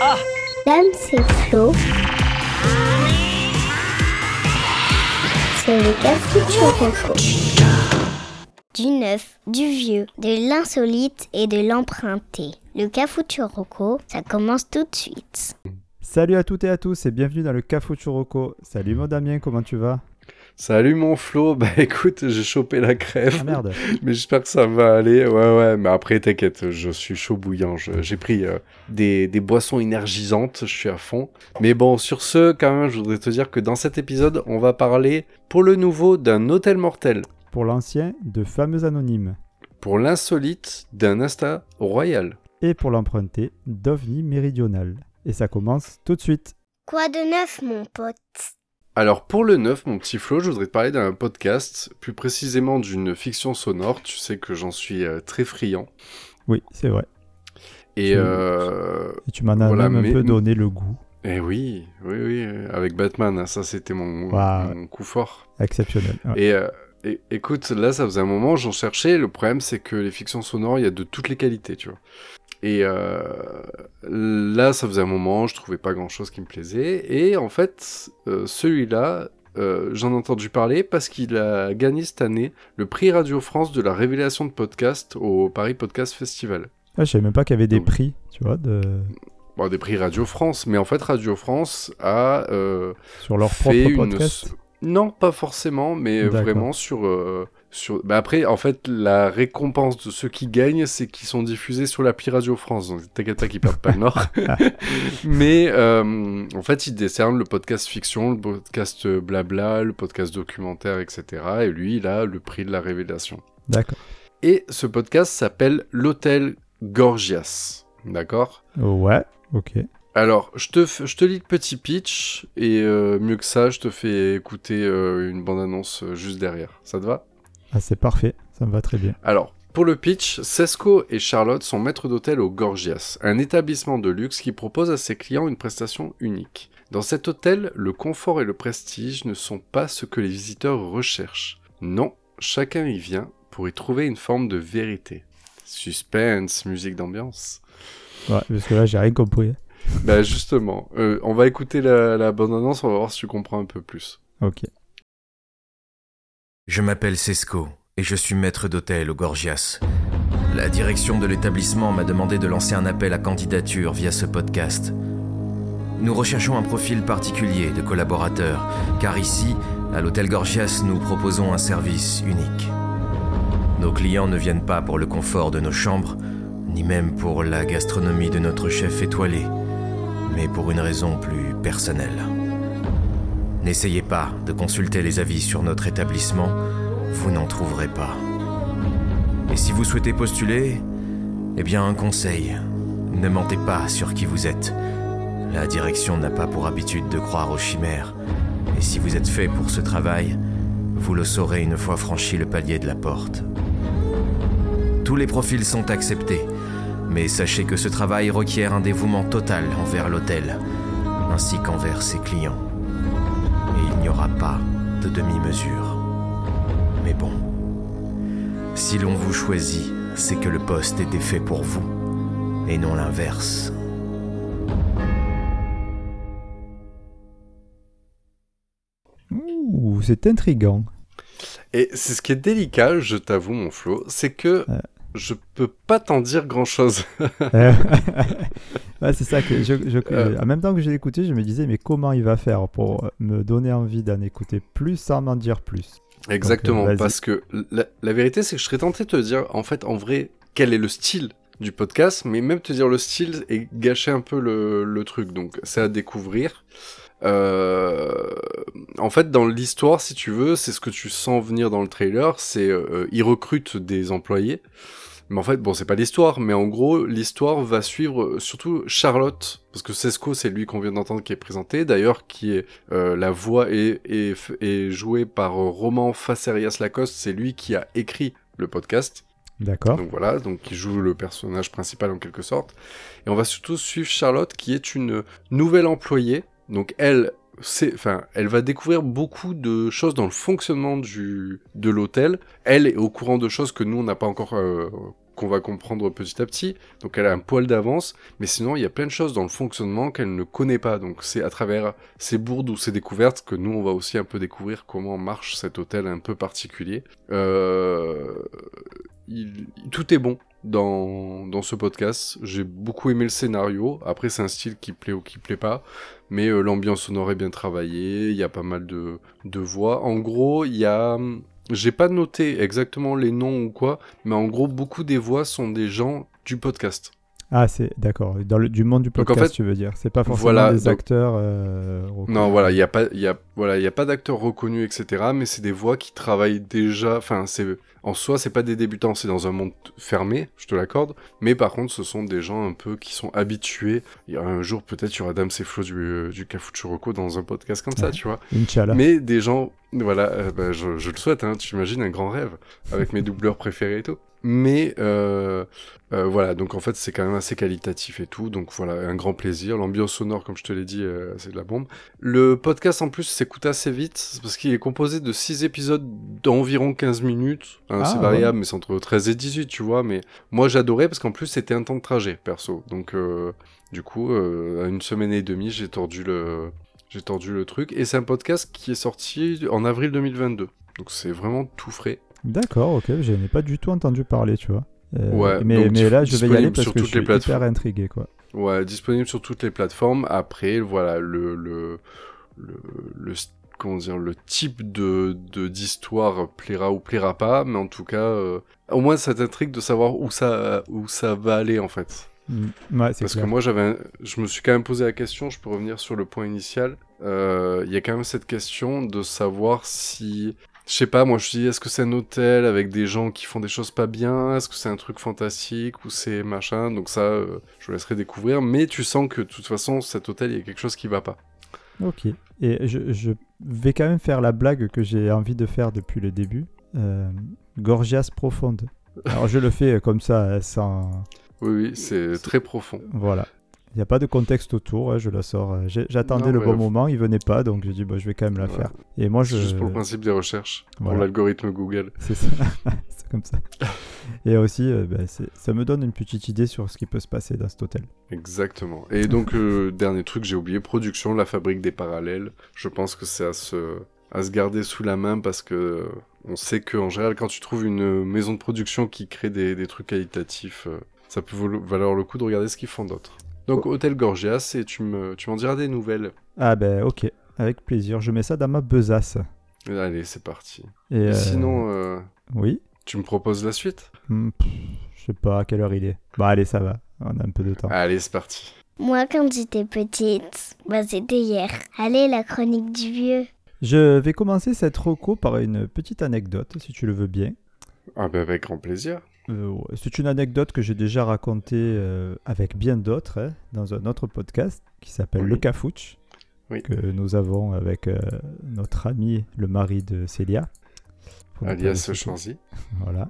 Ah Dame, c'est Flo. C'est le Cafuturoco. Du neuf, du vieux, de l'insolite et de l'emprunté. Le Cafuturoco, ça commence tout de suite. Salut à toutes et à tous et bienvenue dans le Cafou Churroco. Salut mon Damien, comment tu vas? Salut mon Flo, bah écoute, j'ai chopé la crève. Ah merde. Mais j'espère que ça va aller. Ouais, ouais, mais après, t'inquiète, je suis chaud bouillant. Je- J'ai pris euh, des, des boissons énergisantes, je suis à fond. Mais bon, sur ce, quand même, je voudrais te dire que dans cet épisode, on va parler pour le nouveau d'un hôtel mortel, Pour l'ancien, de fameux anonymes. pour l'insolite d'un Insta royal. Et pour l'emprunté, d'OVNI méridional. Et ça commence tout de suite. Quoi de neuf, mon pote? Alors pour le neuf, mon petit Flo, je voudrais te parler d'un podcast, plus précisément d'une fiction sonore. Tu sais que j'en suis euh, très friand. Oui, c'est vrai. Et, Tu- euh, tu m'en as Voilà, même mais- un peu donné le goût. Eh oui, oui, oui, avec Batman, hein, ça c'était mon, coup fort. Exceptionnel. Ouais. Et, euh, et- écoute, là ça faisait un moment, j'en cherchais, le problème c'est que les fictions sonores, il y a de toutes les qualités, tu vois. Et euh, là ça faisait un moment, je trouvais pas grand chose qui me plaisait, et en fait, euh, celui-là, euh, j'en ai entendu parler parce qu'il a gagné cette année le prix Radio France de la révélation de podcast au Paris Podcast Festival. Ah, je savais même pas qu'il y avait des Donc- prix, tu vois, de... Bon, des prix Radio France, mais en fait Radio France a... sur leur fait propre une podcast. Non, pas forcément, mais vraiment sur. Sur... Bah après, en fait, la récompense de ceux qui gagnent, c'est qu'ils sont diffusés sur l'appli Radio France. Donc t'inquiète pas qu'ils perdent pas le nord. mais euh, en fait, ils décernent le podcast fiction, le podcast blabla, le podcast documentaire, etc. Et lui, il a le prix de la révélation. D'accord. Et ce podcast s'appelle L'Hôtel Gorgias. D'accord? Ouais, ok. alors, je te, f- je te lis le petit pitch, et euh, mieux que ça, je te fais écouter euh, une bande-annonce juste derrière. Ça te va? Ah, c'est parfait, ça me va très bien. Alors, pour le pitch, Sesco et Charlotte sont maîtres d'hôtel au Gorgias, un établissement de luxe qui propose à ses clients une prestation unique. Dans cet hôtel, le confort et le prestige ne sont pas ce que les visiteurs recherchent. Non, chacun y vient pour y trouver une forme de vérité. Suspense, musique d'ambiance. Ouais, parce que là, j'ai rien compris. Bah justement, euh, on va écouter la, la bande-annonce, on va voir si tu comprends un peu plus. Ok. Je m'appelle Sesco et je suis maître d'hôtel au Gorgias. La direction de l'établissement m'a demandé de lancer un appel à candidature via ce podcast. Nous recherchons un profil particulier de collaborateur, car ici, à l'hôtel Gorgias, nous proposons un service unique. Nos clients ne viennent pas pour le confort de nos chambres, ni même pour la gastronomie de notre chef étoilé, mais pour une raison plus personnelle. N'essayez pas de consulter les avis sur notre établissement, vous n'en trouverez pas. Et si vous souhaitez postuler, eh bien un conseil, ne mentez pas sur qui vous êtes. La direction n'a pas pour habitude de croire aux chimères, et si vous êtes fait pour ce travail, vous le saurez une fois franchi le palier de la porte. Tous les profils sont acceptés, mais sachez que ce travail requiert un dévouement total envers l'hôtel, ainsi qu'envers ses clients aura pas de demi-mesure. Mais bon, si l'on vous choisit, c'est que le poste était fait pour vous, et non l'inverse. Ouh, c'est intriguant. Et c'est ce qui est délicat, je t'avoue, mon Flo, c'est que Ouais. Je peux pas t'en dire grand-chose. Euh, ouais, c'est ça que je, je- Euh. en même temps que j'ai écouté, je me disais mais comment il va faire pour euh, me donner envie d'en écouter plus sans m'en dire plus? Exactement, vas-y. parce que la, la vérité, c'est que je serais tenté de te dire, en fait, en vrai, quel est le style du podcast, mais même te dire le style et gâcher un peu le, le truc. Donc, c'est à découvrir. Euh, en fait, dans l'histoire, si tu veux, c'est ce que tu sens venir dans le trailer, c'est euh, ils recrutent des employés. Mais en fait, bon, c'est pas l'histoire, mais en gros, l'histoire va suivre euh, surtout Charlotte, parce que Sesco, c'est lui qu'on vient d'entendre qui est présenté, d'ailleurs, qui est euh, la voix est, est, est jouée par euh, Roman Facerias Lacoste, c'est lui qui a écrit le podcast. D'accord. Donc voilà, donc qui joue le personnage principal en quelque sorte. Et on va surtout suivre Charlotte, qui est une nouvelle employée. Donc elle, elle va découvrir beaucoup de choses dans le fonctionnement du de l'hôtel. Elle est au courant de choses que nous on n'a pas encore euh, qu'on va comprendre petit à petit. Donc elle a un poil d'avance, mais sinon il y a plein de choses dans le fonctionnement qu'elle ne connaît pas. Donc c'est à travers ces bourdes ou ces découvertes que nous on va aussi un peu découvrir comment marche cet hôtel un peu particulier. Euh, tout est bon dans, ce podcast. J'ai beaucoup aimé le scénario. Après c'est un style qui plaît ou qui plaît pas, mais euh, l'ambiance sonore est bien travaillée. Il y a pas mal de voix. En gros il y a j'ai pas noté exactement les noms ou quoi, mais en gros, beaucoup des voix sont des gens du podcast. Ah, c'est d'accord. Dans le, du monde du en podcast, fait, tu veux dire. C'est pas forcément voilà, des donc- acteurs. euh. Non, voilà, il y a pas, il y a, voilà, il y a pas d'acteurs reconnus, etc. Mais c'est des voix qui travaillent déjà. Enfin, c'est en soi, c'est pas des débutants, c'est dans un monde fermé, je te l'accorde. Mais par contre, ce sont des gens un peu qui sont habitués. Il y a un jour, peut-être, il y aura Dame et Flo du, du Cafuchuroco dans un podcast comme ça, Ouais. tu vois. Inch'Allah. Mais des gens, voilà, euh, bah, je, je le souhaite, hein, tu imagines un grand rêve, avec mes doubleurs préférés et tout. Mais euh, euh, voilà, donc en fait c'est quand même assez qualitatif et tout, donc voilà, un grand plaisir. L'ambiance sonore, comme je te l'ai dit, euh, c'est de la bombe. Le podcast en plus s'écoute assez vite, parce qu'il est composé de 6 épisodes d'environ 15 minutes. Hein, Ah, c'est variable, mais c'est entre 13 et 18, tu vois. Mais moi j'adorais, parce qu'en plus c'était un temps de trajet, perso. Donc euh, du coup, euh, à une semaine et demie, j'ai tordu le... J'ai tordu le truc. Et c'est un podcast qui est sorti en avril 2022. Donc c'est vraiment tout frais. D'accord, ok. Je n'ai pas du tout entendu parler, tu vois. Euh, Ouais, mais, donc mais là, je vais y aller parce que je suis les hyper intrigué, quoi. Ouais, disponible sur toutes les plateformes. Après, voilà, le, le, le, le, comment dire, le type de, de, d'histoire plaira ou plaira pas, mais en tout cas, euh, au moins, ça t'intrigue de savoir où ça, où ça va aller, en fait. Mm. Ouais, c'est Parce clair. que moi, j'avais, je me suis quand même posé la question, je peux revenir sur le point initial. Euh, Il y a quand même cette question de savoir si, je sais pas, moi je me suis dit, est-ce que c'est un hôtel avec des gens qui font des choses pas bien? Est-ce que c'est un truc fantastique ou c'est machin? Donc ça, euh, je vous laisserai découvrir. Mais tu sens que de toute façon, cet hôtel, il y a quelque chose qui va pas. Ok. Et je, je vais quand même faire la blague que j'ai envie de faire depuis le début. Euh, Gorgias profonde. Alors je le fais comme ça, sans... Oui, oui, c'est très profond. Voilà. Il n'y a pas de contexte autour, hein, je la sors. euh, J'attendais le bon moment, il venait pas, donc j'ai dit bah, je vais quand même la Ouais. faire. Et moi je... Juste pour le principe des recherches, pour l'algorithme Google. C'est ça. c'est comme ça. Et aussi, euh, c'est- ça me donne une petite idée sur ce qui peut se passer dans cet hôtel. Exactement. Et donc, euh, dernier truc, j'ai oublié, production, la fabrique des parallèles. Je pense que c'est à se, à se garder sous la main parce que on sait qu'en général, quand tu trouves une maison de production qui crée des, des trucs qualitatifs, ça peut valo- valoir le coup de regarder ce qu'ils font d'autres. Donc, Hôtel Gorgias, et tu me, tu m'en diras des nouvelles. Ah ben ok, avec plaisir. Je mets ça dans ma besace. Allez, c'est parti. Et, Et euh, sinon, euh, Oui tu me proposes la suite? Hmm, pff, Je sais pas à quelle heure il est. Bah allez, ça va. On a un peu de temps. Allez, c'est parti. Moi, quand j'étais petite, bah, c'était hier. Allez, la chronique du vieux. Je vais commencer cette reco par une petite anecdote, si tu le veux bien. Ah ben, avec grand plaisir. Euh, c'est une anecdote que j'ai déjà racontée euh, avec bien d'autres hein, dans un autre podcast qui s'appelle Oui. Le Cafouche, Oui. que nous avons avec euh, notre ami, le mari de Célia. Alias. Chanzy. Voilà.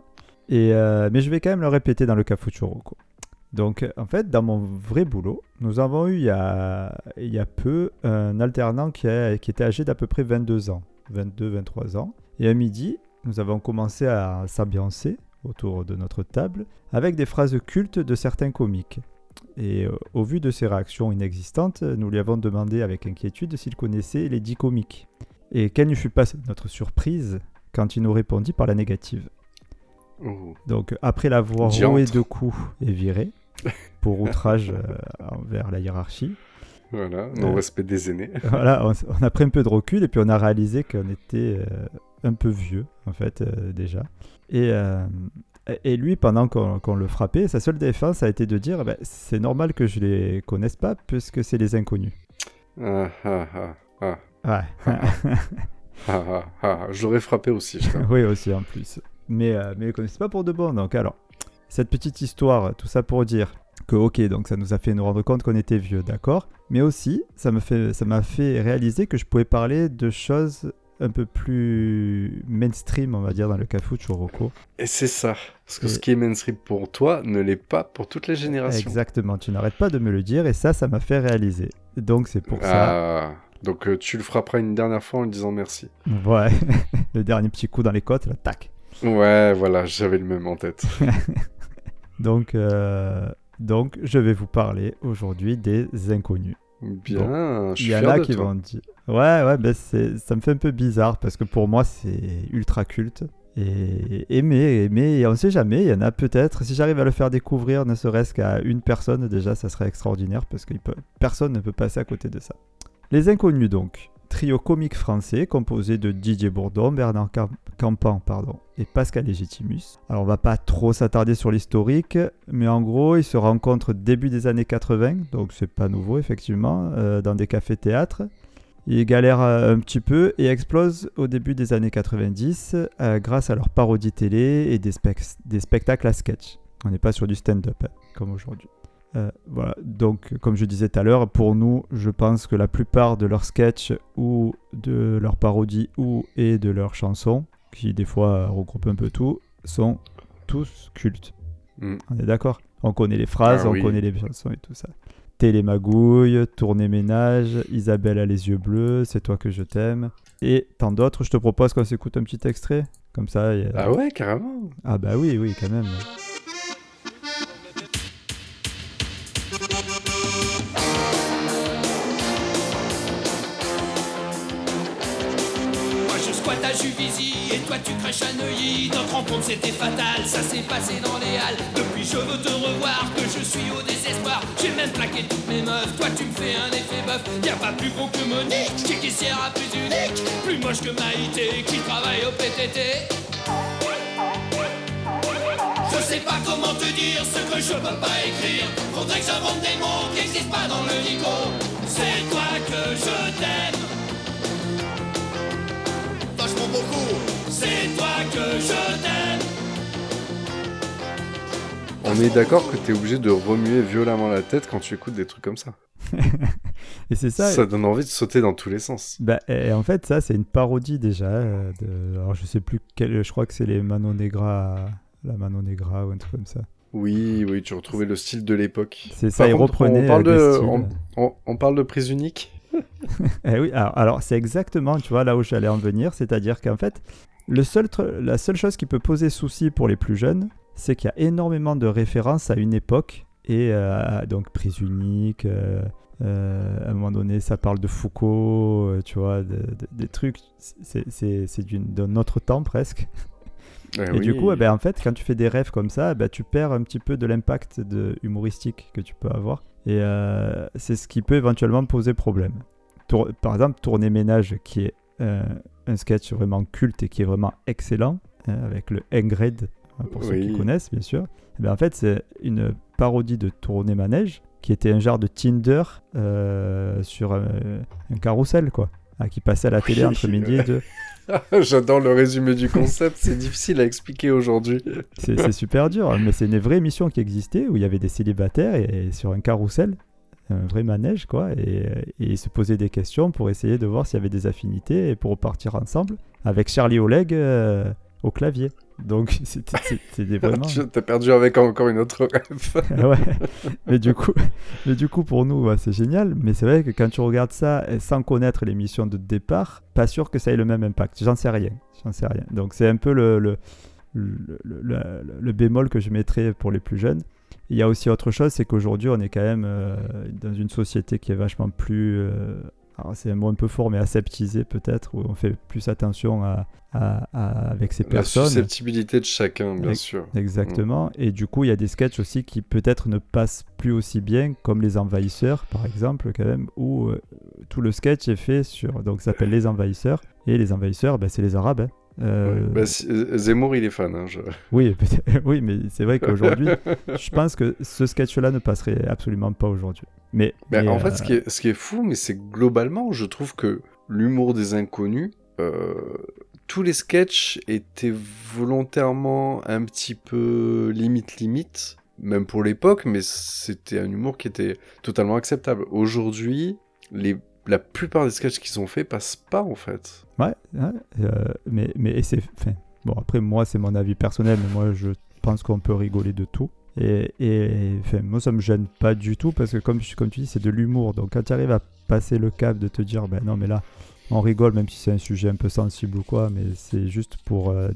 Et, mais je vais quand même le répéter dans le Cafuchoro. quoi. Donc, en fait, dans mon vrai boulot, nous avons eu il y a, il y a peu un alternant qui, a- qui était âgé d'à peu près 22 ans, 22-23 ans. Et à midi, nous avons commencé à s'ambiancer autour de notre table avec des phrases cultes de certains comiques. Et euh, au vu de ses réactions inexistantes, nous lui avons demandé avec inquiétude s'il connaissait les dix comiques. Et quelle ne fut pas notre surprise quand il nous répondit par la négative. Oh. Donc après l'avoir roué de coups et viré pour outrage euh, envers la hiérarchie, Voilà, Euh, non-respect des aînés. voilà, on, a pris un peu de recul et puis on a réalisé qu'on était euh, un peu vieux en fait euh, déjà. Et, euh, et lui, pendant qu'on le frappait, sa seule défense a été de dire eh ben, c'est normal que je les connaisse pas puisque c'est les inconnus. Ah, ah, ah, ah, Ouais. ah, ah, ah. Je l'aurais frappé aussi, oui, aussi en plus. Mais, euh, mais ils ne connaissent pas pour de bon. Donc, alors, cette petite histoire, tout ça pour dire que, ok, donc ça nous a fait nous rendre compte qu'on était vieux, d'accord. Mais aussi, ça me fait, ça m'a fait réaliser que je pouvais parler de choses un peu plus mainstream, on va dire, dans le Cafu Choroko. Et c'est ça. Parce que Et- ce qui est mainstream pour toi ne l'est pas pour toutes les générations. Exactement, tu n'arrêtes pas de me le dire et ça, ça m'a fait réaliser. Donc, c'est pour ça. Ah, donc euh, tu le frapperas une dernière fois en lui disant merci. Ouais, le dernier petit coup dans les côtes, là, tac. Ouais, voilà, j'avais le même en tête. Donc, euh, donc, je vais vous parler aujourd'hui des inconnus. Bien, je suis Il y en a qui toi. vont dire. Ouais, ouais, ben ça me fait un peu bizarre parce que pour moi, c'est ultra culte. Et aimer, aimer, on sait jamais, il y en a peut-être. Si j'arrive à le faire découvrir, ne serait-ce qu'à une personne, déjà, ça serait extraordinaire parce que personne ne peut passer à côté de ça. Les Inconnus, donc. Trio comique français composé de Didier Bourdon, Bernard Cam- Campan pardon, et Pascal Légitimus. Alors on va pas trop s'attarder sur l'historique, mais en gros ils se rencontrent début des années 80, donc c'est pas nouveau effectivement, euh, dans des cafés-théâtres. Ils galèrent euh, un petit peu et explosent au début des années 90 euh, grâce à leur parodie télé et des, spec- des spectacles à sketch. On n'est pas sur du stand-up hein, comme aujourd'hui. Voilà, donc comme je disais tout à l'heure, pour nous, je pense que la plupart de leurs sketchs ou de leurs parodies ou et de leurs chansons, qui des fois euh, regroupent un peu tout, sont tous cultes. Mm. On est d'accord? On connaît les phrases, Ah on oui. connaît les chansons et tout ça. Télémagouille, Tournée ménage, Isabelle a les yeux bleus, C'est toi que je t'aime, et tant d'autres. Je te propose qu'on s'écoute un petit extrait, comme ça. a- Ah ouais, carrément. ah bah oui, oui, quand même. Juvisy et toi tu crèches à Neuilly Notre rencontre c'était fatal, ça s'est passé dans les halles Depuis je veux te revoir, que je suis au désespoir J'ai même plaqué toutes mes meufs, toi tu me fais un effet bœuf Y'a pas plus gros que Monique, qui caissière à plus unique Plus moche que Maïté, qui travaille au PTT je sais pas comment te dire ce que je peux pas écrire. Faudrait que j'invente des mots qui n'existent pas dans le dico. C'est toi que je t'aime. Vachement beaucoup. C'est toi que je t'aime. On est d'accord que t'es obligé de remuer violemment la tête quand tu écoutes des trucs comme ça. Et c'est ça. Ça, donne envie de sauter dans tous les sens. Bah, et en fait, ça, c'est une parodie déjà. euh, de... Alors, je sais plus quel. Je crois que c'est les Mano Negra. La Mano Negra ou un truc comme ça. Oui, oui, tu retrouvais le style de l'époque. C'est ça, Par ils contre, reprenaient on parle, des de, styles. on, on- on parle de prise unique? Eh oui, alors, alors, c'est exactement, tu vois, là où j'allais en venir, c'est-à-dire qu'en fait, le seul, tr- la seule chose qui peut poser souci pour les plus jeunes, c'est qu'il y a énormément de références à une époque, et euh, donc prise unique, euh, euh, à un moment donné, ça parle de Foucault, euh, tu vois, de- de- des trucs, c'est- d'un autre temps presque. Eh Et oui. du coup, eh ben, en fait, quand tu fais des rêves comme ça, eh ben, tu perds un petit peu de l'impact de- humoristique que tu peux avoir. Et euh, c'est ce qui peut éventuellement poser problème. Tour- Par exemple, Tournée Ménage, qui est euh, un sketch vraiment culte et qui est vraiment excellent, hein, avec le Ingrid, hein, pour ceux qui connaissent, bien sûr. Eh ben, en fait, c'est une parodie de Tournée Manège, qui était un genre de Tinder euh, sur un, un carrousel, quoi. Ah, qui passait à la télé Oui. entre midi et deux. J'adore le résumé du concept, c'est difficile à expliquer aujourd'hui. C'est super dur, hein, mais c'est une vraie émission qui existait où il y avait des célibataires et, sur un carrousel, un vrai manège quoi, et, et ils se posaient des questions pour essayer de voir s'il y avait des affinités et pour repartir ensemble avec Charlie Oleg euh, au clavier. Donc c'était vraiment. T'as perdu avec encore une autre rêve. Ah ouais. mais du coup, mais du coup pour nous c'est génial. Mais c'est vrai que quand tu regardes ça sans connaître l'émission de départ, pas sûr que ça ait le même impact. J'en sais rien. J'en sais rien. Donc c'est un peu le, le, le, le- bémol que je mettrais pour les plus jeunes. Il y a aussi autre chose, c'est qu'aujourd'hui on est quand même euh, dans une société qui est vachement plus euh, c'est un mot un peu fort, mais aseptisé peut-être, où on fait plus attention à, à- à- avec ces La personnes. susceptibilité de chacun, bien sûr. Exactement. Et du coup, il y a des sketchs aussi qui peut-être ne passent plus aussi bien, comme Les Envahisseurs, par exemple, quand même, où euh, tout le sketch est fait sur. Donc, ça s'appelle Les Envahisseurs. Et Les Envahisseurs, ben, c'est les Arabes. hein. Euh. Bah, si- euh, Zemmour, il est fan. hein, je- oui, oui, mais c'est vrai qu'aujourd'hui, je pense que ce sketch-là ne passerait absolument pas aujourd'hui. Mais, Ben, mais, en euh, fait, ce qui, est, ce qui est fou, mais c'est que globalement, je trouve que l'humour des inconnus, euh, tous les sketchs étaient volontairement un petit peu limite limite, même pour l'époque, mais c'était un humour qui était totalement acceptable. Aujourd'hui, les, la plupart des sketchs qui sont faits passent pas en fait. Ouais, ouais, euh, mais, mais c'est. Bon, après, moi, c'est mon avis personnel, mais moi, je pense qu'on peut rigoler de tout. Et, et enfin, moi, ça me gêne pas du tout parce que, comme, tu dis, c'est de l'humour. Donc, quand tu arrives à passer le cap de te dire, ben non, mais là, on rigole, même si c'est un sujet un peu sensible ou quoi, mais c'est juste pour euh,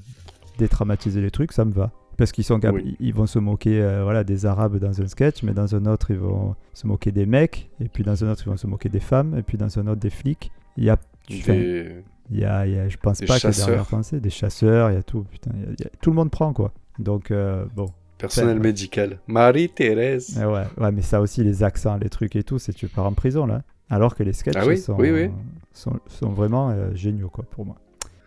détraumatiser les trucs, ça me va. Parce qu'ils sont Oui. ils vont se moquer euh, voilà, des Arabes dans un sketch, mais dans un autre, ils vont se moquer des mecs, et puis dans un autre, ils vont se moquer des femmes, et puis dans un autre, des flics. Il y a, Des- il y a, il y a- je pense pas qu'il y ait chasseurs. d'arrière-pensée, des chasseurs, il y a tout, putain, il y a- il y a- tout le monde prend, quoi. Donc, euh, bon. Personnel médical. Marie-Thérèse. Eh ouais, ouais, mais ça aussi, les accents, les trucs et tout, c'est tu pars en prison, là. Alors que les sketchs Ah oui, sont, oui, oui. sont, sont vraiment euh, géniaux, quoi, pour moi.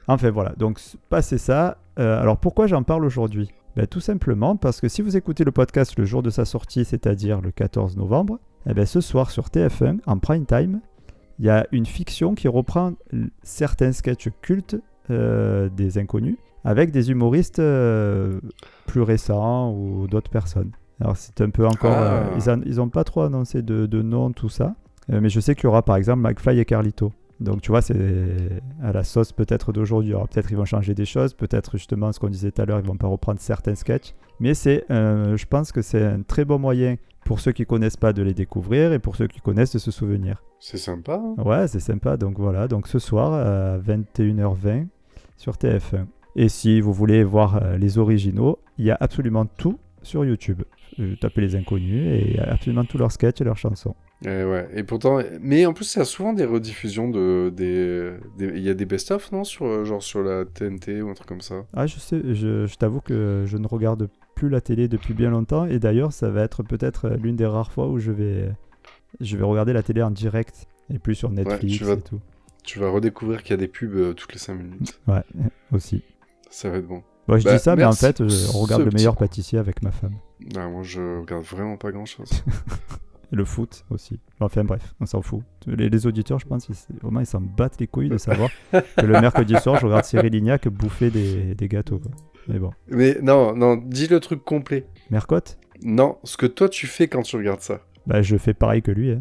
Enfin, voilà, donc, passé ça. euh, alors, pourquoi j'en parle aujourd'hui? Ben, Tout simplement parce que si vous écoutez le podcast le jour de sa sortie, c'est-à-dire le 14 novembre, eh ben, ce soir sur TF1, en prime time, il y a une fiction qui reprend certains sketchs cultes euh, des inconnus avec des humoristes euh, plus récents ou d'autres personnes. Alors c'est un peu encore... Ah. euh, ils, en- ils ont pas trop annoncé de, de nom, tout ça. Euh, mais je sais qu'il y aura par exemple McFly et Carlito. Donc tu vois, c'est à la sauce peut-être d'aujourd'hui. Alors peut-être ils vont changer des choses, peut-être justement ce qu'on disait tout à l'heure, ils vont pas reprendre certains sketchs. Mais c'est, je pense que c'est un très bon moyen pour ceux qui connaissent pas de les découvrir et pour ceux qui connaissent de se souvenir. C'est sympa. hein. Ouais, c'est sympa. Donc voilà, donc ce soir à 21h20 sur TF1. Et si vous voulez voir euh, les originaux, il y a absolument tout sur YouTube. Euh, tapez les inconnus et il y a absolument tous leurs sketchs et leurs chansons. Eh ouais. Et pourtant, mais en plus, il y a souvent des rediffusions de des. des- Il y a des best-of, non sur euh, genre sur la TNT ou un truc comme ça? Ah, je sais, je, je t'avoue que je ne regarde plus la télé depuis bien longtemps et d'ailleurs, ça va être peut-être l'une des rares fois où je vais, je vais regarder la télé en direct et plus sur Netflix tu vas- et tout. Tu vas redécouvrir qu'il y a des pubs toutes les 5 minutes. Ouais, aussi. Ça va être bon. Bon, je Bah, dis ça, mais en fait, je ce regarde le meilleur pâtissier avec ma femme. Ah, moi, je regarde vraiment pas grand-chose. Et le foot aussi. Enfin bref, on s'en fout. Les, les auditeurs, je pense, ils, vraiment, ils s'en battent les couilles de savoir que le mercredi soir, je regarde Cyril Lignac bouffer des, des gâteaux. quoi. Mais bon. mais non, non, dis le truc complet. Mercotte? Non, ce que toi tu fais quand tu regardes ça. Bah, je fais pareil que lui. hein.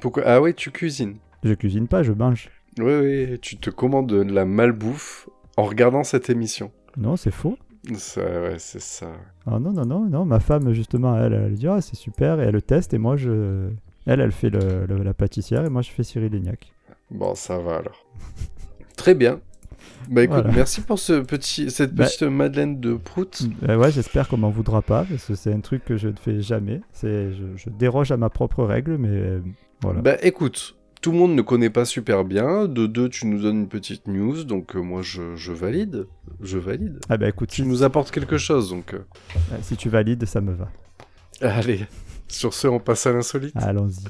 Pourquoi? Ah ouais, tu cuisines. Je cuisine pas, je mange. Oui, oui, tu te commandes de la malbouffe en regardant cette émission. Non, c'est faux. Ouais, c'est ça. Ah non, non, non, non. Ma femme, justement, elle, elle dit Ah, c'est super, et elle le teste, et moi, je. Elle, elle fait le- le- la pâtissière, et moi, je fais Cyril Lignac. Bon, ça va alors. Très bien. Bah écoute, Voilà. merci pour ce petit, cette Bah- petite Madeleine de Prout. Euh, ouais, j'espère qu'on m'en voudra pas, parce que c'est un truc que je ne fais jamais. C'est, je, je déroge à ma propre règle, mais euh, voilà. Bah écoute, tout le monde ne connaît pas super bien. De deux, tu nous donnes une petite news, donc euh, moi je, je valide. Je valide. Ah bah écoute, Tu si, nous apportes quelque chose, donc. euh, euh, si tu valides, ça me va. Allez, sur ce, on passe à l'insolite. Allons-y.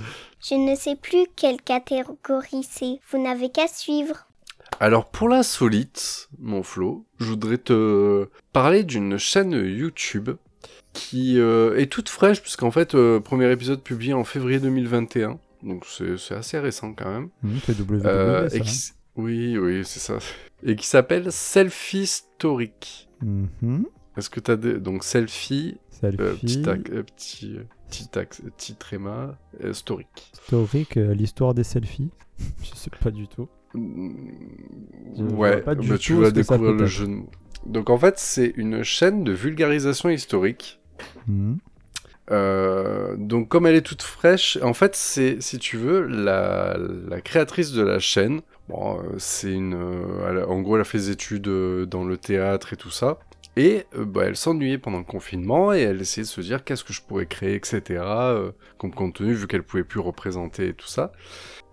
Je ne sais plus quelle catégorie c'est. Vous n'avez qu'à suivre. Alors pour l'insolite, mon Flo, je voudrais te parler d'une chaîne YouTube qui euh, est toute fraîche, puisqu'en fait, euh, premier épisode publié en février 2021, donc c'est assez récent quand même. C'est WWE, Euh, ça. et qui s- Oui, oui, c'est ça. Et qui s'appelle Selfie Historique. hein. Mhm. Est-ce que t'as des... Donc Selfie, Selfie, euh, petit, ac- euh, petit, euh, petit, tréma, historique. historique, euh, l'histoire des selfies. Je sais pas du tout. Mm, Je vois Ouais, pas du bah, tout tu vas découvrir le jeu. de mots. Donc en fait, c'est une chaîne de vulgarisation historique. Mhm. Euh, donc comme elle est toute fraîche, en fait, c'est, si tu veux, la, créatrice de la chaîne. Bon, euh, c'est une, euh, en gros, elle a fait des études dans le théâtre et tout ça. Et bah, elle s'ennuyait pendant le confinement et elle essayait de se dire qu'est-ce que je pourrais créer, etc. comme contenu, vu qu'elle pouvait plus représenter et tout ça.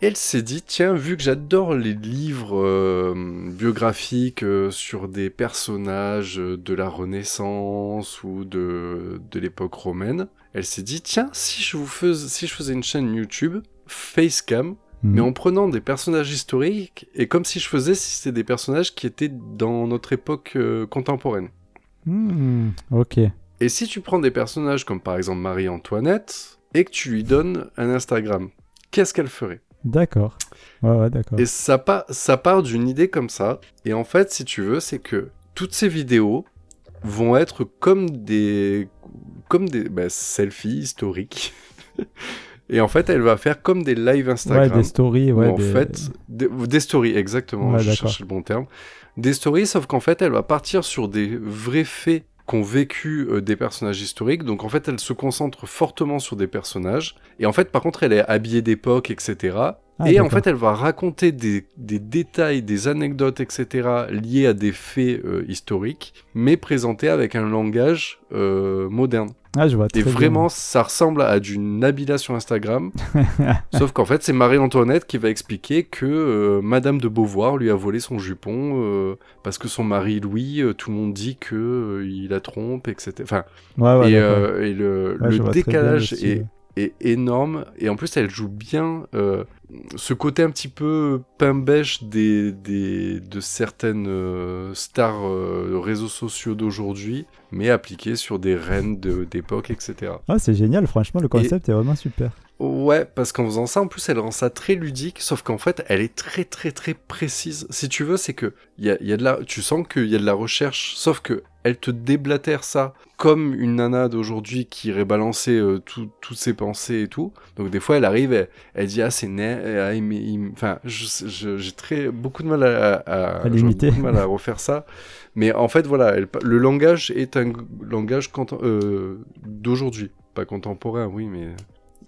Et elle s'est dit, tiens, vu que j'adore les livres biographiques sur des personnages de la Renaissance ou de, de l'époque romaine, elle s'est dit, tiens, si je, vous si je faisais une chaîne YouTube, Facecam, mais Mhm. en prenant des personnages historiques, et comme si je faisais si c'était des personnages qui étaient dans notre époque euh, contemporaine. Mhm. Ok. Et si tu prends des personnages comme par exemple Marie-Antoinette, et que tu lui donnes un Instagram, qu'est-ce qu'elle ferait? D'accord. Ouais, ouais, d'accord. Et ça, pa- ça part d'une idée comme ça. Et en fait, si tu veux, c'est que toutes ces vidéos vont être comme des, comme des bah, selfies historiques. Et en fait, elle va faire comme des live Instagram. Ouais, des stories, ouais. en des- fait, des, des stories, exactement, Ouais, je cherchais le bon terme. Des stories, sauf qu'en fait, elle va partir sur des vrais faits qu'ont vécu euh, des personnages historiques. Donc en fait, elle se concentre fortement sur des personnages. Et en fait, par contre, elle est habillée d'époque, etc. Ah, et en fait, elle va raconter des, des détails, des anecdotes, etc., liés à des faits euh, historiques, mais présentés avec un langage euh, moderne. Ah, je vois Et bien. vraiment, ça ressemble à du Nabila sur Instagram. Sauf qu'en fait, c'est Marie-Antoinette qui va expliquer que euh, Madame de Beauvoir lui a volé son jupon euh, parce que son mari Louis, euh, tout le monde dit que il la trompe, etc. Enfin, Ouais, ouais, et, le, décalage est, est énorme. Et en plus, elle joue bien ce côté un petit peu pain bêche des, des, de certaines euh, stars euh, réseaux sociaux d'aujourd'hui, mais appliqué sur des reines de- d'époque, etc. Ah, c'est génial, franchement, le concept est vraiment super. Ouais, parce qu'en faisant ça, en plus, elle rend ça très ludique, sauf qu'en fait, elle est très, très, très précise. Si tu veux, c'est que y a, y a de la, tu sens qu'il y a de la recherche, sauf que elle te déblatère ça comme une nana d'aujourd'hui qui irait balancer euh, tout- toutes ses pensées et tout. Donc des fois, elle arrive, elle, elle dit ah c'est ah, il il enfin, j'ai très beaucoup de mal à, l'imiter. mal à refaire ça. Mais en fait, voilà, elle- le langage est un langage euh, d'aujourd'hui, pas contemporain, oui, mais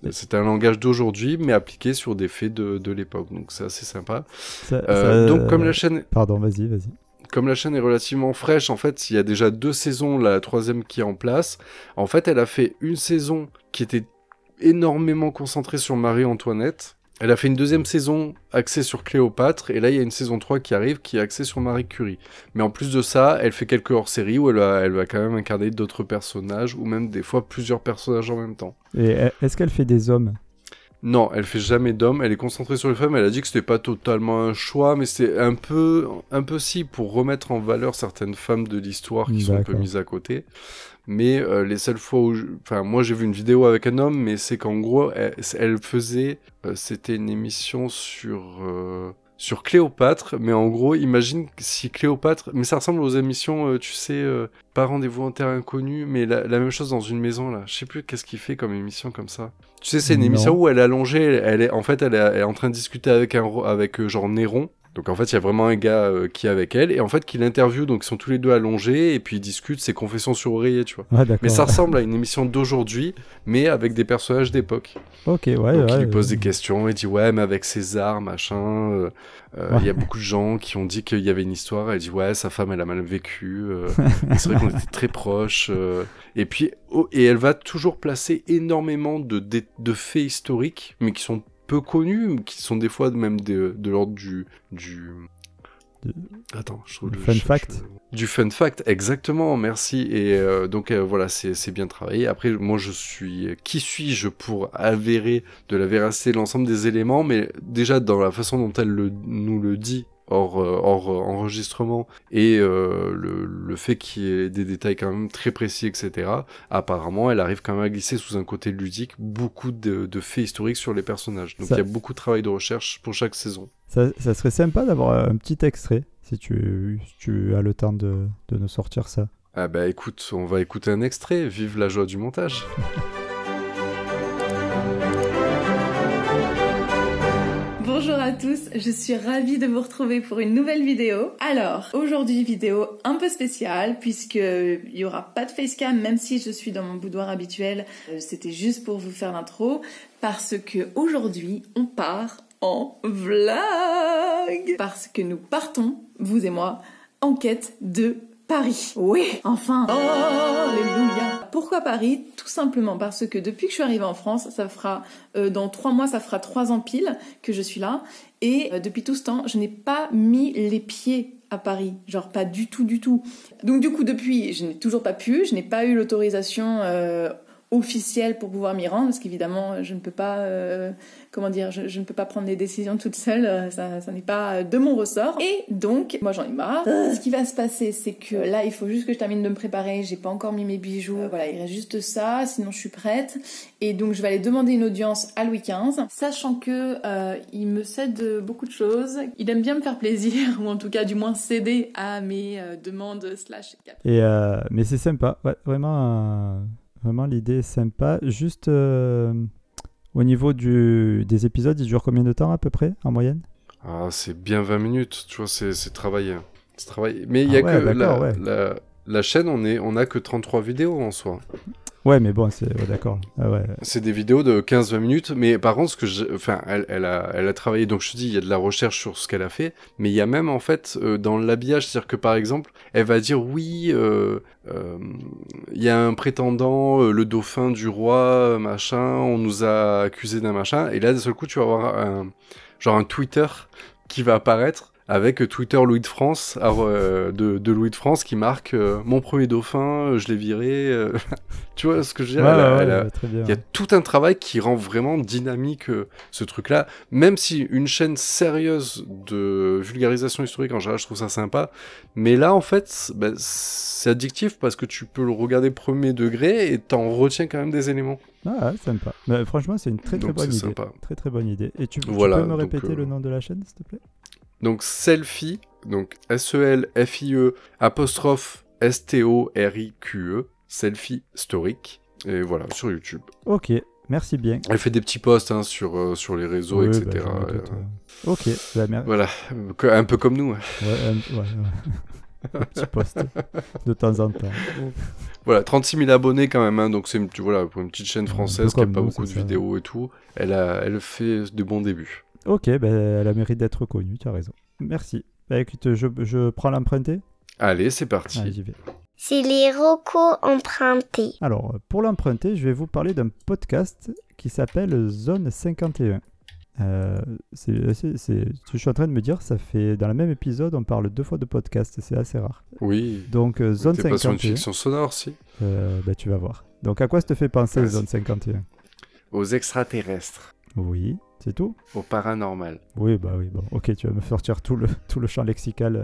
c'est un langage d'aujourd'hui, mais appliqué sur des faits de, de l'époque. Donc c'est assez sympa. Ça- Euh, ça- donc comme la chaîne, Pardon, vas-y, vas-y. comme la chaîne est relativement fraîche, en fait, il y a déjà deux saisons, la troisième qui est en place. En fait, elle a fait une saison qui était énormément concentrée sur Marie-Antoinette. Elle a fait une deuxième saison axée sur Cléopâtre, et là il y a une saison 3 qui arrive qui est axée sur Marie Curie. Mais en plus de ça, elle fait quelques hors-séries où elle va, quand même incarner d'autres personnages, ou même des fois plusieurs personnages en même temps. Et euh, est-ce qu'elle fait des hommes? Non, elle fait jamais d'hommes, elle est concentrée sur les femmes, elle a dit que c'était pas totalement un choix, mais c'est un peu, un peu si pour remettre en valeur certaines femmes de l'histoire qui sont un peu mises à côté. Mais euh, les seules fois où, je- enfin moi j'ai vu une vidéo avec un homme, mais c'est qu'en gros elle, elle faisait, euh, c'était une émission sur euh, sur Cléopâtre, mais en gros imagine si Cléopâtre, mais ça ressemble aux émissions, euh, tu sais, euh, pas rendez-vous en terre inconnue, mais la, la même chose dans une maison là. Je sais plus qu'est-ce qu'il fait comme émission comme ça. Tu sais, c'est une Non. émission où elle est allongée, elle, est, en fait, elle est, elle est en train de discuter avec un, avec euh, genre Néron. Donc en fait, il y a vraiment un gars euh, qui est avec elle et en fait qui l'interviewe. Donc ils sont tous les deux allongés et puis ils discutent ses confessions sur oreiller, tu vois. D'accord. Mais ça ressemble à une émission d'aujourd'hui, mais avec des personnages d'époque. Ok, ouais, Donc ouais. il lui pose euh, des questions, il dit ouais, mais avec César, machin. euh, Il y a beaucoup de gens qui ont dit qu'il y avait une histoire. Elle dit ouais, sa femme, elle a mal vécu. euh, et c'est vrai qu'on était très proches. et puis oh, et elle va toujours placer énormément de, de, de faits historiques, mais qui sont peu connus, qui sont des fois même de, de l'ordre du du Attends, je trouve du le- fun je- je- fact. Du fun fact, exactement, merci. Et euh, donc euh, voilà, c'est c'est bien travaillé. Après, moi je suis. Qui suis-je pour avérer de la véracité l'ensemble des éléments? Mais déjà, dans la façon dont elle le- nous le dit hors, euh, hors euh, enregistrement et euh, le, le fait qu'il y ait des détails quand même très précis, etc., apparemment, elle arrive quand même à glisser sous un côté ludique beaucoup de, de faits historiques sur les personnages. Donc il y a beaucoup de travail de recherche pour chaque saison. Ça, ça serait sympa d'avoir un petit extrait, si tu, si tu as le temps de, de nous sortir ça. Ah bah écoute, on va écouter un extrait. Vive la joie du montage. tous, je suis ravie de vous retrouver pour une nouvelle vidéo. Alors, aujourd'hui vidéo un peu spéciale puisque il aura pas de facecam même si je suis dans mon boudoir habituel. Euh, C'était juste pour vous faire l'intro parce que aujourd'hui on part en vlog parce que nous partons, vous et moi, en quête de Paris. Oui, enfin. Alléluia. Pourquoi Paris? Tout simplement parce que depuis que je suis arrivée en France, ça fera euh, dans trois mois, ça fera trois ans pile que je suis là, et euh, depuis tout ce temps, je n'ai pas mis les pieds à Paris, genre pas du tout, du tout. Donc du coup, depuis, je n'ai toujours pas pu, je n'ai pas eu l'autorisation euh, officielle pour pouvoir m'y rendre, parce qu'évidemment, je ne peux pas, euh, comment dire, je, je ne peux pas prendre des décisions toute seule, euh, ça, ça n'est pas de mon ressort. Et donc, moi j'en ai marre. Ce qui va se passer, c'est que là, il faut juste que je termine de me préparer, j'ai pas encore mis mes bijoux, Euh, voilà, il reste juste ça, sinon je suis prête. Et donc, je vais aller demander une audience à Louis XV, sachant que euh, il me cède beaucoup de choses. Il aime bien me faire plaisir, ou en tout cas, du moins céder à mes euh, demandes slash cap. Et, euh, mais c'est sympa, ouais, vraiment, euh, vraiment l'idée est sympa. Juste euh, au niveau du, des épisodes, ils durent combien de temps à peu près en moyenne? Ah, c'est bien 20 minutes, tu vois, c'est c'est travaillé. Mais il y Ah a ouais, que la, ouais. la, la chaîne, on est, on a que 33 vidéos en soi. Ouais, mais bon, c'est ouais, d'accord. Ah ouais. C'est des vidéos de 15-20 minutes, mais par contre, ce que enfin, elle, elle, a, elle a travaillé, donc je te dis, il y a de la recherche sur ce qu'elle a fait, mais il y a même en fait euh, dans l'habillage, c'est-à-dire que par exemple, elle va dire oui, euh, euh, il y a un prétendant, euh, le dauphin du roi, machin, on nous a accusé d'un machin, et là d'un seul coup, tu vas avoir un genre un Twitter qui va apparaître avec Twitter Louis de France alors, euh, de, de Louis de France qui marque euh, mon premier dauphin, euh, je l'ai viré. euh, tu vois ce que je veux dire? Ouais, ouais, ouais. Il y a tout un travail qui rend vraiment dynamique ce truc-là. Même si une chaîne sérieuse de vulgarisation historique, en général, je trouve ça sympa. Mais là, en fait, bah, c'est addictif parce que tu peux le regarder premier degré et t'en retiens quand même des éléments. Ah, ouais, sympa. Mais franchement, c'est une très très Donc, bonne idée. sympa. Très très bonne idée. Et tu, peux me répéter le nom de la chaîne, s'il te plaît? Donc, selfie, donc S-E-L-F-I-E, apostrophe S-T-O-R-I-Q-E, E, selfie historique. Et voilà, sur YouTube. Ok, merci bien. Elle fait des petits posts hein, sur, euh, sur les réseaux, Oui, etc. bah, j'en Euh, ouais. Ok, bah, mer- Voilà, un peu comme nous. hein. ouais, ouais, ouais. Un petit post de temps en temps. Voilà, 36 000 abonnés quand même, hein, donc c'est voilà, pour une petite chaîne française qui a comme pas beaucoup de ça. vidéos et tout, elle, a, elle fait de bons débuts. Ok, bah, elle a mérite d'être connue, tu as raison. Merci. Bah écoute, je, je prends l'emprunté Allez, c'est parti. Allez, j'y vais. C'est les rocos empruntés. Alors, pour l'emprunter, je vais vous parler d'un podcast qui s'appelle Zone 51. Euh, c'est, c'est- c'est- je suis en train de me dire, ça fait dans le même épisode, on parle deux fois de podcast, c'est assez rare. Oui, Donc, euh, Zone t'es pas sur une 51, fiction sonore, si euh, bah, tu vas voir. Donc, à quoi ça te fait penser. Zone 51 Aux extraterrestres, Oui, c'est tout? Au paranormal. Oui, bah oui, bon, ok, tu vas me sortir tout le, tout le champ lexical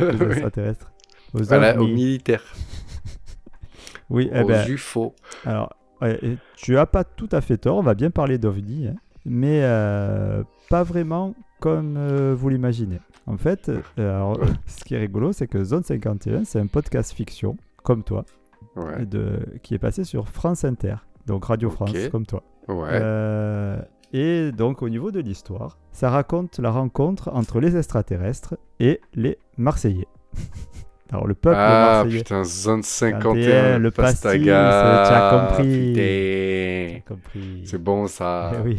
euh, des extraterrestres. Aux Voilà, aux militaires, Oui, eh aux ben, UFO. Alors, ouais, tu as pas tout à fait tort, on va bien parler d'OVNI, hein, mais euh, pas vraiment comme euh, vous l'imaginez. En fait, euh, alors, ce qui est rigolo, c'est que Zone 51, c'est un podcast fiction, comme toi, Ouais, de, qui est passé sur France Inter, donc Radio France, comme toi. ouais. Euh, et donc, au niveau de l'histoire, ça raconte la rencontre entre les extraterrestres et les Marseillais. Alors, le peuple ah marseillais. putain, zone 51, 51, le pastis, Pastaga. tu as compris. Putain, J'ai compris. c'est bon ça. Eh oui.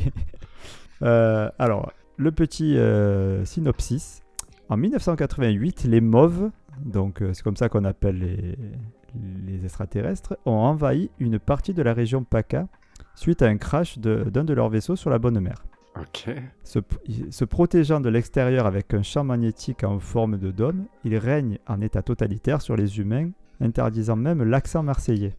Euh, alors, le petit euh, synopsis. En 1988, les mauves, donc euh, c'est comme ça qu'on appelle les, les extraterrestres, ont envahi une partie de la région PACA suite à un crash d'un de, leurs vaisseaux sur la Bonne Mer. Se, se protégeant de l'extérieur avec un champ magnétique en forme de dôme, ils règnent en état totalitaire sur les humains, interdisant même l'accent marseillais.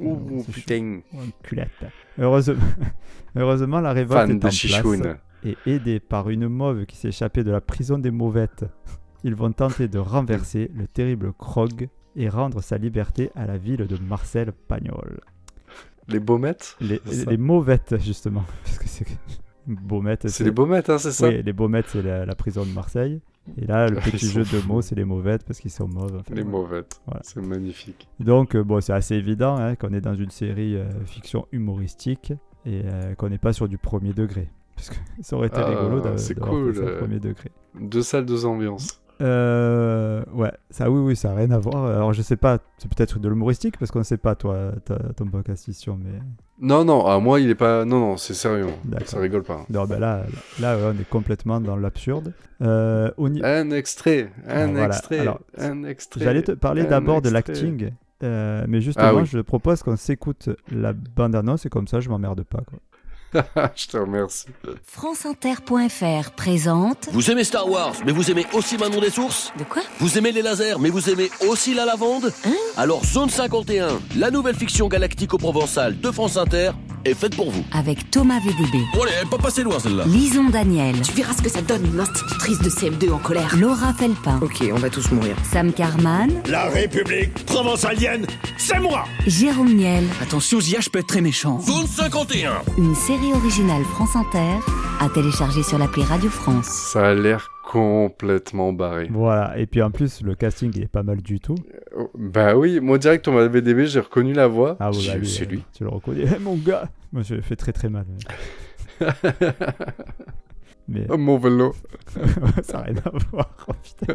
Ouh, putain, Oh, une culette. Heureusement, heureusement, la révolte fan est en de place Chichoun. et aidés par une mauve qui s'est échappée de la prison des mauvettes, ils vont tenter de renverser le terrible Krog et rendre sa liberté à la ville de Marcel Pagnol. Les baumettes Les, mauvettes, justement. Parce que c'est Baumettes, C'est les baumettes, hein, c'est ça Oui, les baumettes, c'est la, la prison de Marseille. Et là, le petit jeu de mots, c'est les mauvettes parce qu'ils sont mauves. enfin, Les mauvettes. Voilà. C'est magnifique. Donc, euh, bon, c'est assez évident hein, qu'on est dans une série euh, fiction humoristique et euh, qu'on n'est pas sur du premier degré. Parce que ça aurait été Ah, rigolo d'avoir cool, fait ça au premier degré. Deux salles, deux ambiances. Euh, ouais, ça, oui, oui, ça n'a rien à voir. Alors, je sais pas, c'est peut-être de l'humoristique parce qu'on ne sait pas, toi, ta- ton podcast fiction, mais. Non, non, à moi, il est pas. Non, non, c'est sérieux. Ça rigole pas. Non, ben là, là, on est complètement dans l'absurde. Euh, Un extrait, un voilà. extrait, Alors, un extrait. J'allais te parler d'abord de l'acting, euh, mais justement, Ah oui. je propose qu'on s'écoute la bande-annonce et comme ça, je m'emmerde pas. Quoi. Je te remercie. franceinter.fr présente. Vous aimez Star Wars, mais vous aimez aussi Manon des Sources? De quoi? Vous aimez les lasers, mais vous aimez aussi la lavande? Hein? Alors Zone 51, la nouvelle fiction galactique au Provençal de France Inter, est faite pour vous. avec Thomas VDB, Bon allez, elle est pas passée loin celle-là. Lison Daniel, Tu verras ce que ça donne une institutrice de CM2 en colère. Laura Felpin, Ok, on va tous mourir. Sam Carman, La République provençalienne, c'est moi Jérôme Niel. Attention, Zia, je peux être très méchant. Zone 51 Une série originale France Inter à télécharger sur l'appli Radio France. Ça a l'air complètement barré. Voilà, et puis en plus, le casting il est pas mal du tout. Oh, Bah oui, moi direct, on m'a VDB, j'ai reconnu la voix. Ah, bah, lui, c'est euh, lui. Tu le reconnais, Eh, mon gars Moi, je fais très très mal. Mais Oh, mon vélo. ça n'a rien à voir. oh, putain.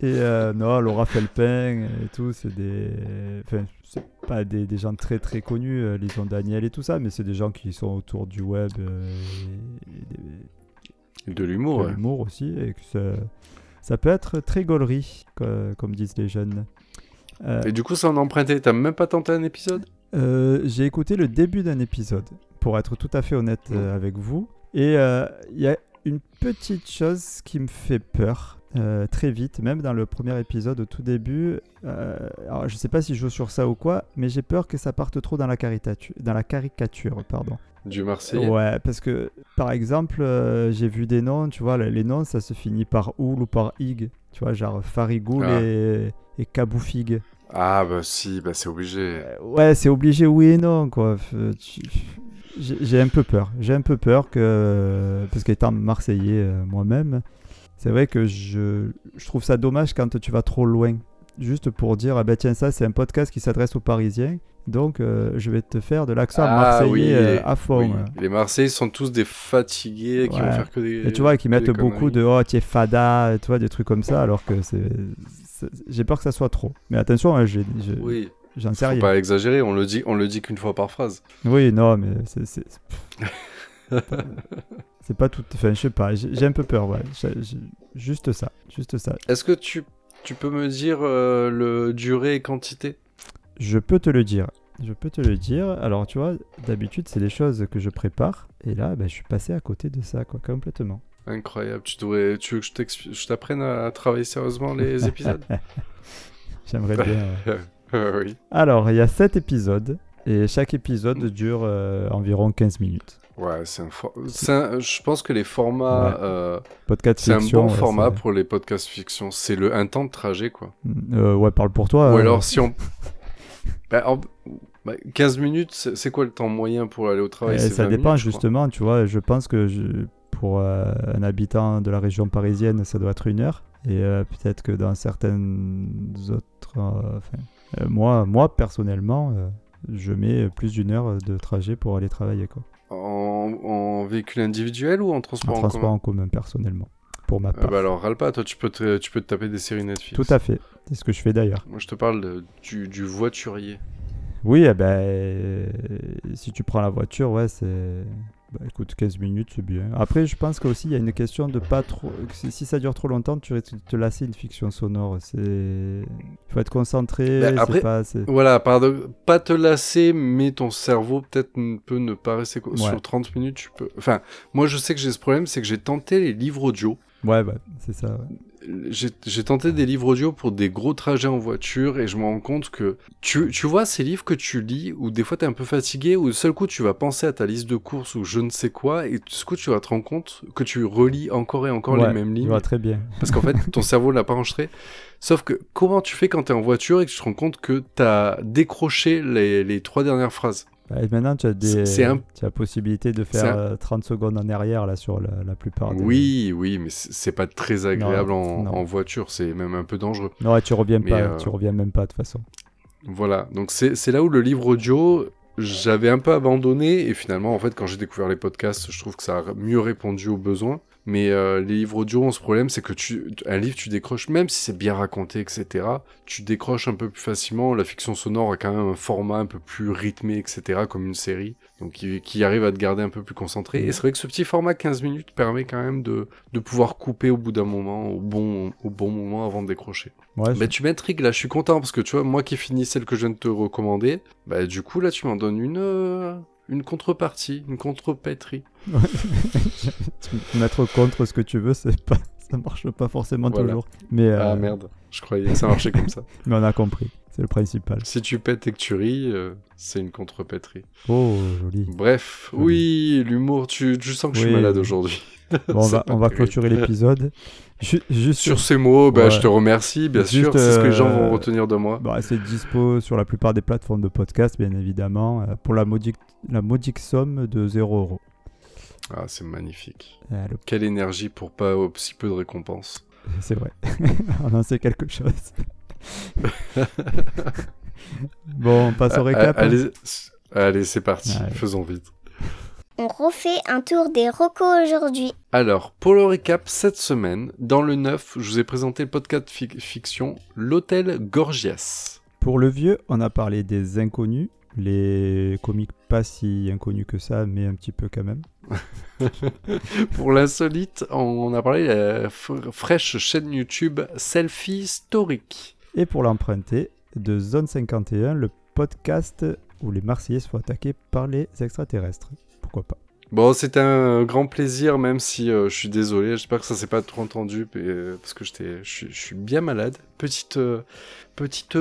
Et euh, non, Laura Felpin et tout, c'est des. Enfin, c'est pas des, des gens très très connus, euh, Lison Daniel et tout ça, mais c'est des gens qui sont autour du web euh, De l'humour, de ouais. l'humour aussi, et que ça, ça peut être très gaulerie, co- comme disent les jeunes. Euh, Et du coup, ça en a emprunté. T'as même pas tenté un épisode? Euh, J'ai écouté le début d'un épisode, pour être tout à fait honnête euh, avec vous. Et il y a une petite chose qui me fait peur très vite, même dans le premier épisode au tout début. alors, je sais pas si je joue sur ça ou quoi, mais j'ai peur que ça parte trop dans la caricature. Dans la caricature pardon. Du Marseillais Ouais, parce que par exemple, euh, j'ai vu des noms, tu vois, les noms ça se finit par oul ou par ig. Tu vois, genre Farigoul Ah. et, et Kaboufig. Ah, bah si, bah c'est obligé. Ouais, c'est obligé, oui et non, quoi. Tu- J'ai j'ai un peu peur. J'ai un peu peur que. Parce qu'étant Marseillais euh, moi-même, c'est vrai que je... je trouve ça dommage quand tu vas trop loin. Juste pour dire, ah ben tiens, ça, c'est un podcast qui s'adresse aux Parisiens. Donc, euh, je vais te faire de l'accent Ah marseillais oui, euh, les- à fond. oui. Les Marseillais sont tous des fatigués qui Ouais. vont faire que des. Et tu vois, qui mettent beaucoup de oh, tu es fada, tu vois, des trucs comme ça, alors que c'est. J'ai peur que ça soit trop. Mais attention, hein, j'ai- Oui. j'en sais Faut rien. pas exagérer, on le dit, on le dit qu'une fois par phrase. Oui, non, mais c'est. c'est- pas- tout. Enfin, je sais pas, j'ai un peu peur, ouais. Juste ça, juste ça. Est-ce que tu, tu peux me dire euh, le durée et quantité? Je peux te le dire. Je peux te le dire. Alors, tu vois, d'habitude, c'est des choses que je prépare. Et là, ben, je suis passé à côté de ça, quoi, complètement. Incroyable. Tu devrais, tu veux que je t'apprenne à travailler sérieusement les épisodes? J'aimerais bien. Euh, oui. Alors, il y a 7 épisodes. Et chaque épisode dure euh, environ 15 minutes. Ouais, c'est un, for- un- Je pense que les formats. Ouais. euh, Podcast c'est un bon ouais, format pour les podcasts fiction. C'est le un temps de trajet, quoi. Euh, ouais, parle pour toi. Ou euh, alors, si on. Bah, en- bah, 15 minutes, c'est quoi le temps moyen pour aller au travail? Eh, ça 20 dépend minutes, justement, tu vois. Je pense que je- pour euh, un habitant de la région parisienne, ça doit être une heure. Et peut-être que dans certaines autres. enfin, moi, moi, personnellement, je mets plus d'une heure de trajet pour aller travailler. Quoi. En, en véhicule individuel ou en En transport en, transport commun en commun, personnellement. Pour ma Ah part. bah alors, râle pas, toi tu peux, te, tu peux te taper des séries Netflix. Tout à fait. C'est ce que je fais d'ailleurs. Moi je te parle de- du, du voiturier. Oui, eh ben, euh, si tu prends la voiture, ouais, c'est. Bah, écoute, 15 minutes, c'est bien. Après, je pense qu'aussi, il y a une question de pas trop. si ça dure trop longtemps, tu risques de te lasser une fiction sonore. C'est. Il faut être concentré. Bah, après, pas, voilà, pardon, pas te lasser, mais ton cerveau peut-être peut ne pas rester Ouais. sur 30 minutes. Tu peux... Enfin, moi je sais que j'ai ce problème, c'est que j'ai tenté les livres audio. Ouais, bah, c'est ça. ouais. J'ai tenté des livres audio pour des gros trajets en voiture et je me rends compte que tu, tu vois ces livres que tu lis où des fois t'es un peu fatigué ou seul coup tu vas penser à ta liste de courses ou je ne sais quoi et du coup tu vas te rendre compte que tu relis encore et encore Ouais, les mêmes lignes très bien. parce qu'en fait ton cerveau l'a pas enregistré. Sauf que comment tu fais quand t'es en voiture et que tu te rends compte que t'as décroché les, les trois dernières phrases? Et maintenant, tu as, des... C'est- c'est un- tu as la possibilité de faire un- euh, 30 secondes en arrière là, sur la, la plupart des. Oui, oui, mais c'est pas très agréable en, non. en voiture, c'est même un peu dangereux. Non, tu reviens Mais, pas, euh, tu reviens même pas de toute façon. Voilà, donc c'est c'est là où le livre audio, j'avais un peu abandonné, et finalement, en fait, quand j'ai découvert les podcasts, je trouve que ça a mieux répondu aux besoins. Mais euh, les livres audio ont ce problème, c'est que tu, un livre, tu décroches, même si c'est bien raconté, etc., tu décroches un peu plus facilement. La fiction sonore a quand même un format un peu plus rythmé, etc., comme une série, donc qui, qui arrive à te garder un peu plus concentré. Et c'est vrai que ce petit format 15 minutes permet quand même de, de pouvoir couper au bout d'un moment, au bon, au bon moment avant de décrocher. Ouais, Bah, tu m'intrigues là, je suis content parce que tu vois, moi qui finis celle que je viens de te recommander, bah du coup là tu m'en donnes une, euh, une contrepartie, une contrepétrie. tu peux mettre contre ce que tu veux, c'est pas, ça marche pas forcément Voilà. toujours. Mais, euh, Ah merde, je croyais que ça marchait comme ça. mais on a compris, c'est le principal. Si tu pètes et que tu ris, euh, c'est une contrepétrie. Oh, joli. Bref, Joli. oui, l'humour, tu, tu sens que je suis malade aujourd'hui. Bon, on va, on va clôturer l'épisode. Juste Sur ces mots, bah, Ouais. je te remercie, bien Juste, sûr, c'est ce que les gens euh, vont retenir de moi. Bah, c'est dispo sur la plupart des plateformes de podcast, bien évidemment, euh, pour la modique, la modique somme de 0 euros. Ah, c'est magnifique. Euh, le- Quelle énergie pour pas aussi peu de récompenses. C'est vrai. on en sait quelque chose. bon, on passe au récap. ah, Allez, allez c'est parti, Allez. faisons vite. On refait un tour des recos aujourd'hui. Alors, pour le récap, cette semaine, dans le 9, je vous ai présenté le podcast fic- fiction L'Hôtel Gorgias. Pour le vieux, on a parlé des inconnus, les comiques pas si inconnus que ça, mais un petit peu quand même. pour l'insolite, on a parlé de la fraîche chaîne YouTube Selfie Historique. Et pour l'emprunter, de Zone 51, le podcast où les Marseillais se font attaquer par les extraterrestres. Pourquoi pas Bon, c'était un grand plaisir, même si euh, je suis désolé. J'espère que ça s'est pas trop entendu, euh, parce que j'étais, je suis- bien malade. Petite, euh, petite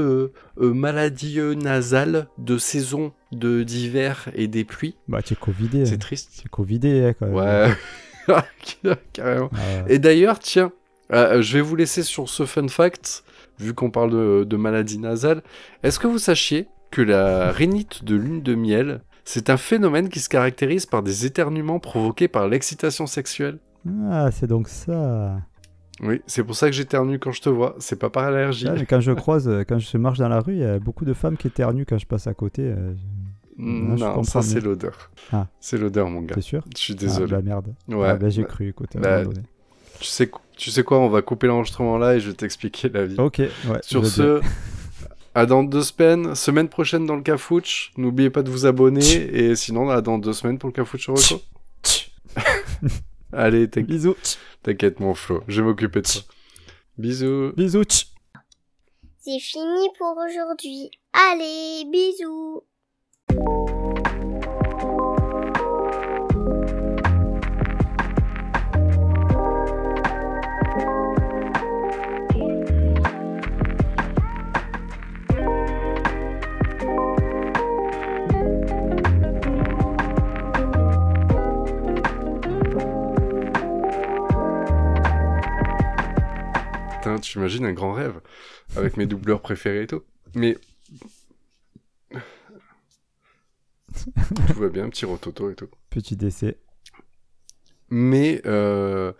maladie nasale de saison de d'hiver et des pluies. Bah, tu es Covidé. C'est hein. triste. Tu es Covidé, hein, quand même. Ouais, carrément. Ah, Et d'ailleurs, tiens, je vais vous laisser sur ce fun fact, vu qu'on parle de, de maladie nasale. Est-ce que vous sachiez que la rhinite de lune de miel, c'est un phénomène qui se caractérise par des éternuements provoqués par l'excitation sexuelle Ah, c'est donc ça. Oui, c'est pour ça que j'éternue quand je te vois, c'est pas par allergie. Ah, mais quand je croise, euh, quand je marche dans la rue, il y a beaucoup de femmes qui éternuent quand je passe à côté. euh, Mm, je non, comprends ça c'est l'odeur. Ah. C'est l'odeur, mon gars. T'es sûr? Je suis Ah, désolé. bah merde. Ouais. Ah, bah, j'ai bah, cru, écoute. bah, tu, sais, tu sais quoi, on va couper l'enregistrement là et je vais t'expliquer la vie. Ok, ouais. Sur ce. À dans deux semaines, semaine prochaine dans le Cafouche. N'oubliez pas de vous abonner et sinon, à dans deux semaines pour le Cafouche Reco. Allez, t'inqui- Bisous. t'inquiète mon Flo, je vais m'occuper de ça. Bisous. Bisous. C'est fini pour aujourd'hui. Allez, bisous. Imagines un grand rêve avec mes doubleurs préférés et tout. Mais. tout va bien, petit rototo et tout. Petit décès. Mais euh,